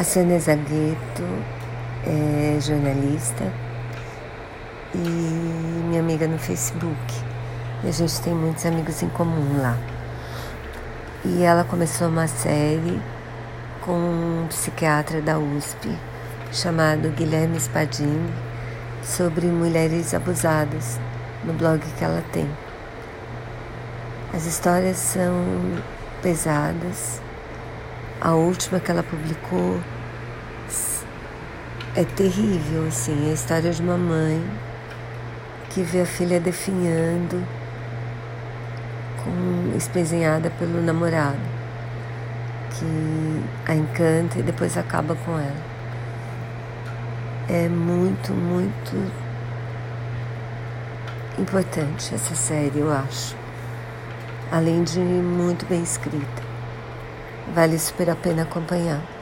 A Sônia Zagueto é jornalista e minha amiga no Facebook. E a gente tem muitos amigos em comum lá. E ela começou uma série com um psiquiatra da USP chamado Guilherme Spadini sobre mulheres abusadas no blog que ela tem. As histórias são pesadas. A última que ela publicou é terrível, assim, é a história de uma mãe que vê a filha definhando com espezinhada pelo namorado, que a encanta e depois acaba com ela. É muito, muito importante essa série, eu acho. Além de muito bem escrita. Vale super a pena acompanhar.